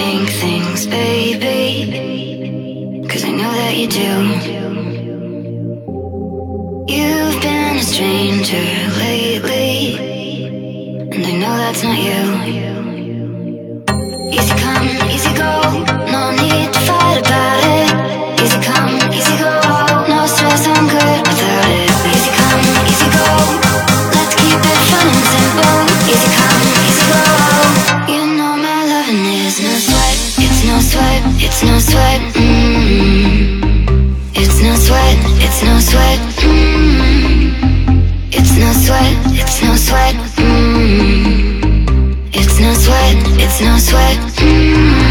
Think things, baby. Cause I know that you do. You've been a stranger lately, and I know that's not you. no sweat. Mm -hmm. It's no sweat. It's no sweat. Mm -hmm. It's no sweat. It's no sweat. Mm -hmm. It's no sweat. It's no sweat. Mm-hmm.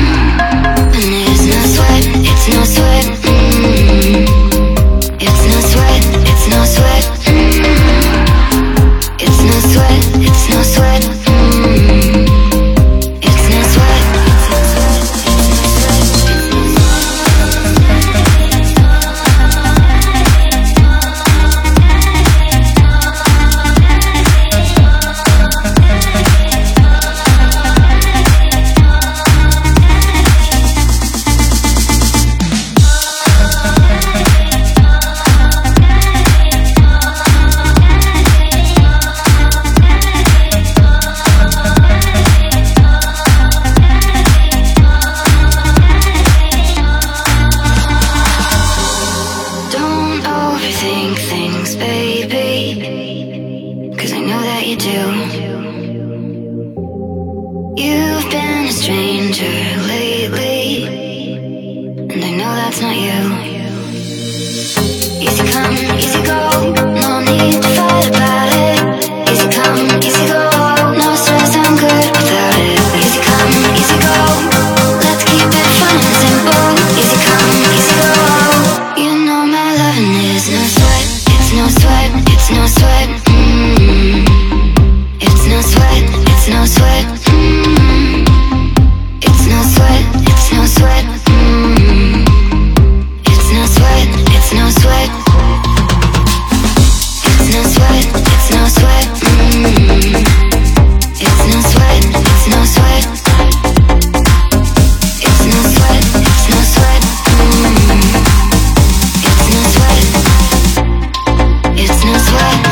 you do. You've been a stranger lately, and I know that's not you. Easy come, easy go, no need to fight about it. Easy come, easy go, no stress, I'm good without it. Easy come, easy go, let's keep it fun and simple. Easy come, easy go, you know my loving is no sweat, it's no sweat, it's no sweat. business way.